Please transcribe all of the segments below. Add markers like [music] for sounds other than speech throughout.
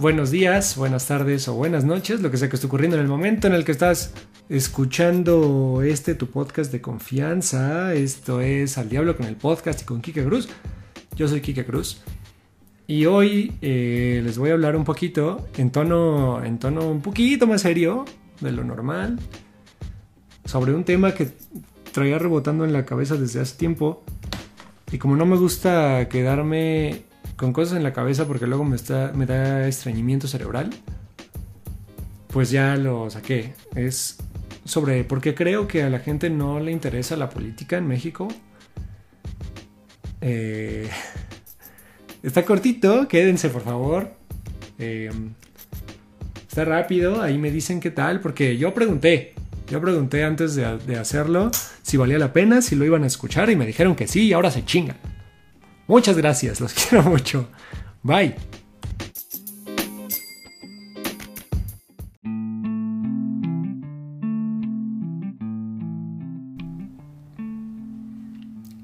buenos días, buenas tardes o buenas noches, lo que sea que esté ocurriendo en el momento en el que estás escuchando este tu podcast de confianza. Esto es Al Diablo con el podcast y con Kike Cruz. Yo soy Kike Cruz. Y hoy eh, les voy a hablar un poquito en tono, en tono un poquito más serio de lo normal sobre un tema que traía rebotando en la cabeza desde hace tiempo. Y como no me gusta quedarme con cosas en la cabeza porque luego me, está, me da estreñimiento cerebral, pues ya lo saqué. Es sobre por qué creo que a la gente no le interesa la política en México. Eh, [laughs] está cortito, quédense por favor. Eh, está rápido, ahí me dicen qué tal, porque yo pregunté, yo pregunté antes de, de, hacerlo si valía la pena, si lo iban a escuchar y me dijeron que sí y ahora se chingan. Muchas gracias, los [laughs] quiero mucho. Bye.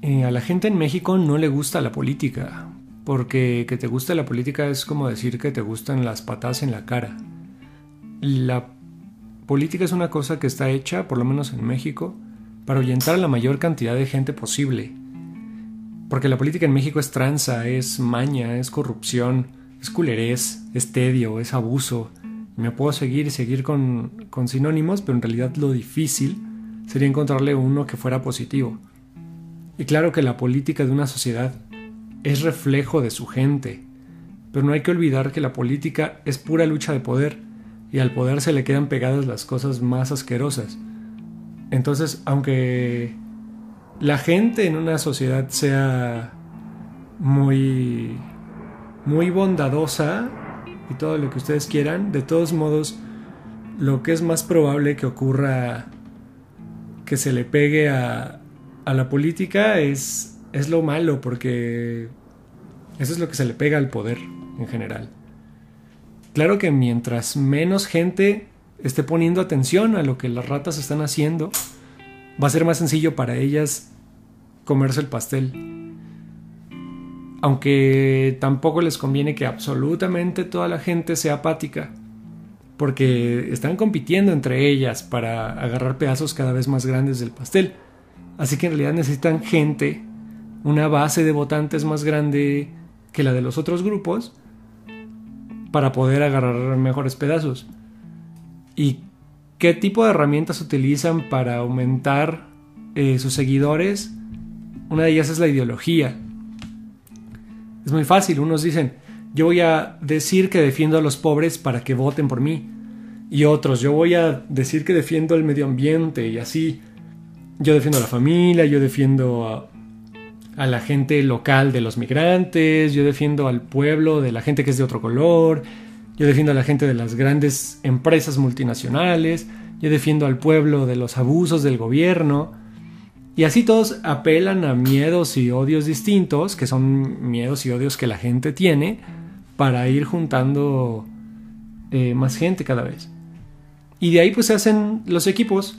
Eh, a la gente en México no le gusta la política, porque que te guste la política es como decir que te gustan las patas en la cara. La política es una cosa que está hecha, por lo menos en México, para ahuyentar a la mayor cantidad de gente posible. Porque la política en México es tranza, es maña, es corrupción, es culerés, es tedio, es abuso. Me puedo seguir y seguir con, con sinónimos, pero en realidad lo difícil sería encontrarle uno que fuera positivo. Y claro que la política de una sociedad es reflejo de su gente, pero no hay que olvidar que la política es pura lucha de poder y al poder se le quedan pegadas las cosas más asquerosas. Entonces, aunque la gente en una sociedad sea muy muy bondadosa y todo lo que ustedes quieran, de todos modos lo que es más probable que ocurra que se le pegue a, a la política es, es lo malo, porque eso es lo que se le pega al poder en general. Claro que mientras menos gente esté poniendo atención a lo que las ratas están haciendo, va a ser más sencillo para ellas comerse el pastel. Aunque tampoco les conviene que absolutamente toda la gente sea apática, porque están compitiendo entre ellas para agarrar pedazos cada vez más grandes del pastel. Así que en realidad necesitan gente, una base de votantes más grande que la de los otros grupos para poder agarrar mejores pedazos. ¿Y qué tipo de herramientas utilizan para aumentar eh, sus seguidores? Una de ellas es la ideología. Es muy fácil, unos dicen, yo voy a decir que defiendo a los pobres para que voten por mí. Y otros, yo voy a decir que defiendo el medio ambiente y así yo defiendo a la familia, yo defiendo a, a, la gente local de los migrantes, yo defiendo al pueblo de la gente que es de otro color, yo defiendo a la gente de las grandes empresas multinacionales, yo defiendo al pueblo de los abusos del gobierno. Y así todos apelan a miedos y odios distintos, que son miedos y odios que la gente tiene, para ir juntando eh, más gente cada vez. Y de ahí pues se hacen los equipos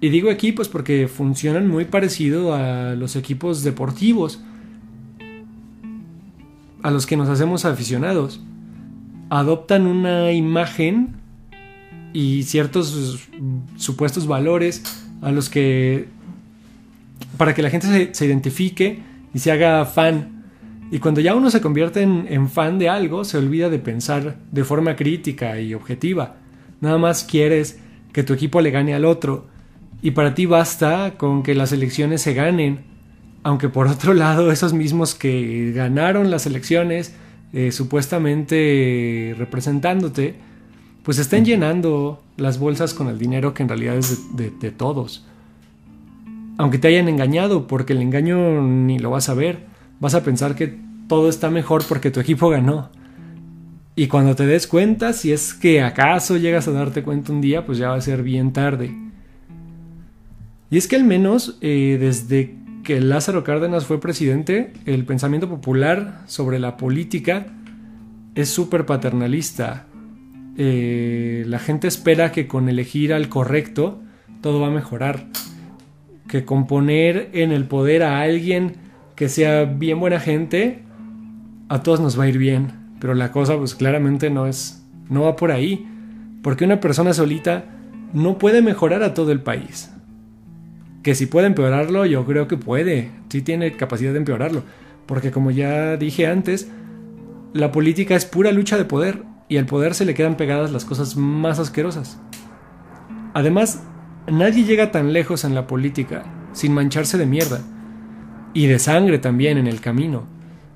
y digo equipos porque funcionan muy parecido a los equipos deportivos a los que nos hacemos aficionados. Adoptan una imagen y ciertos supuestos valores a los que para que la gente se, identifique y se haga fan. Y cuando ya uno se convierte en fan de algo, se olvida de pensar de forma crítica y objetiva. Nada más quieres que tu equipo le gane al otro y para ti basta con que las elecciones se ganen, aunque por otro lado esos mismos que ganaron las elecciones, eh, supuestamente representándote, pues estén llenando las bolsas con el dinero que en realidad es de, de, de todos. Aunque te hayan engañado, porque el engaño ni lo vas a ver, vas a pensar que todo está mejor porque tu equipo ganó. Y cuando te des cuenta, si es que acaso llegas a darte cuenta un día, pues ya va a ser bien tarde. Y es que al menos eh, desde que Lázaro Cárdenas fue presidente, el pensamiento popular sobre la política es súper paternalista. Eh, la gente espera que con elegir al correcto todo va a mejorar. Que con poner en el poder a alguien que sea bien buena gente, a todos nos va a ir bien. Pero la cosa pues claramente no es no va por ahí, porque una persona solita no puede mejorar a todo el país. Que si puede empeorarlo, yo creo que puede, sí tiene capacidad de empeorarlo, porque como ya dije antes, la política es pura lucha de poder y al poder se le quedan pegadas las cosas más asquerosas. Además, nadie llega tan lejos en la política sin mancharse de mierda y de sangre también en el camino.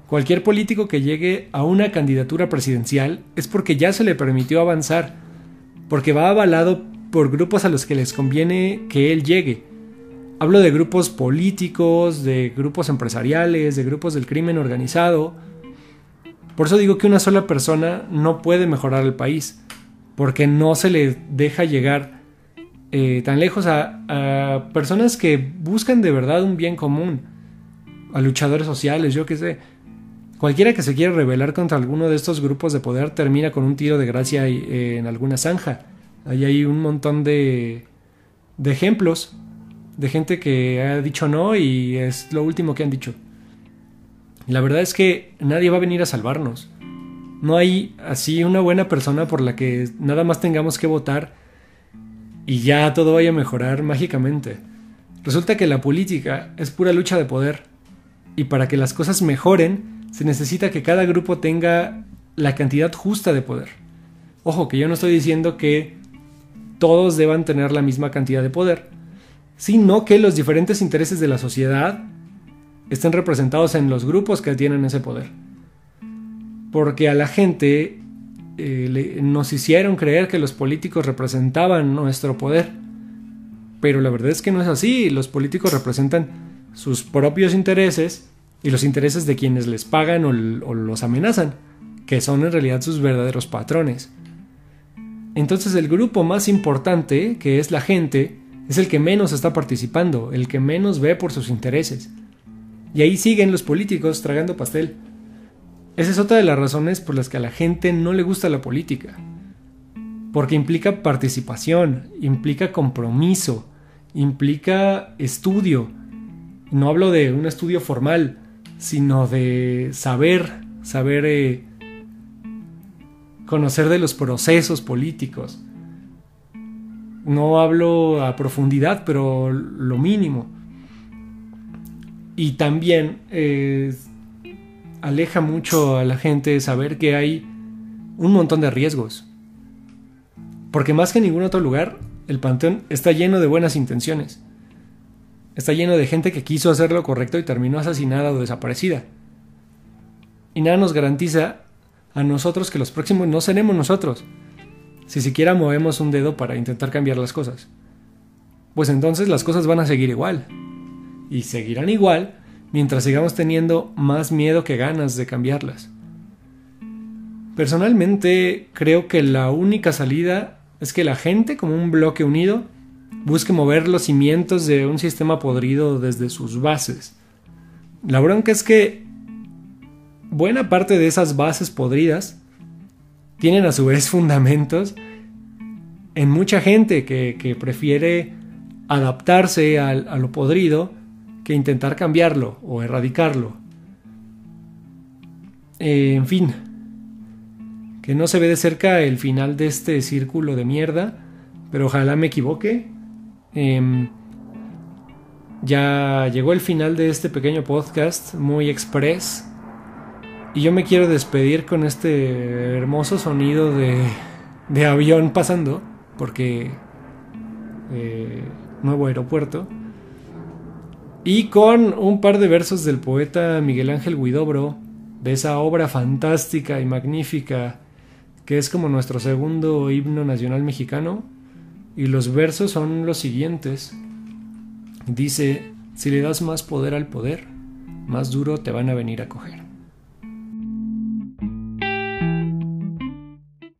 Cualquier político que llegue a una candidatura presidencial es porque ya se le permitió avanzar, porque va avalado por grupos a los que les conviene que él llegue. Hablo de grupos políticos, de grupos empresariales, de grupos del crimen organizado. Por eso digo que una sola persona no puede mejorar el país, porque no se le deja llegar eh, tan lejos a, personas que buscan de verdad un bien común, a luchadores sociales, yo qué sé. Cualquiera que se quiera rebelar contra alguno de estos grupos de poder termina con un tiro de gracia en alguna zanja. Ahí hay un montón de ejemplos de gente que ha dicho no y es lo último que han dicho. La verdad es que nadie va a venir a salvarnos. No hay así una buena persona por la que nada más tengamos que votar y ya todo vaya a mejorar mágicamente. Resulta que la política es pura lucha de poder y para que las cosas mejoren se necesita que cada grupo tenga la cantidad justa de poder. Ojo, que yo no estoy diciendo que todos deban tener la misma cantidad de poder, sino que los diferentes intereses de la sociedad estén representados en los grupos que tienen ese poder. Porque a la gente eh, nos hicieron creer que los políticos representaban nuestro poder. Pero la verdad es que no es así. Los políticos representan sus propios intereses y los intereses de quienes les pagan o, los amenazan, que son en realidad sus verdaderos patrones. Entonces el grupo más importante, que es la gente, es el que menos está participando, el que menos ve por sus intereses. Y ahí siguen los políticos tragando pastel. Esa es otra de las razones por las que a la gente no le gusta la política. Porque implica participación, implica compromiso, implica estudio. No hablo de un estudio formal, sino de saber, saber eh, conocer de los procesos políticos. No hablo a profundidad, pero lo mínimo. Y también eh, aleja mucho a la gente saber que hay un montón de riesgos. Porque más que en ningún otro lugar, el Panteón está lleno de buenas intenciones. Está lleno de gente que quiso hacer lo correcto y terminó asesinada o desaparecida. Y nada nos garantiza a nosotros que los próximos no seremos nosotros, si siquiera movemos un dedo para intentar cambiar las cosas. Pues entonces las cosas van a seguir igual. Y seguirán igual mientras sigamos teniendo más miedo que ganas de cambiarlas. Personalmente creo que la única salida es que la gente como un bloque unido busque mover los cimientos de un sistema podrido desde sus bases. La bronca es que buena parte de esas bases podridas tienen a su vez fundamentos en mucha gente que, prefiere adaptarse a, lo podrido que intentar cambiarlo o erradicarlo. Eh, en fin, que no se ve de cerca el final de este círculo de mierda, pero ojalá me equivoque Em, ya llegó el final de este pequeño podcast, muy express. Y yo me quiero despedir con este hermoso sonido de, avión pasando, porque eh, nuevo aeropuerto. Y con un par de versos del poeta Miguel Ángel Guidobro, de esa obra fantástica y magnífica que es como nuestro segundo himno nacional mexicano, y los versos son los siguientes. Dice, si le das más poder al poder, más duro te van a venir a coger.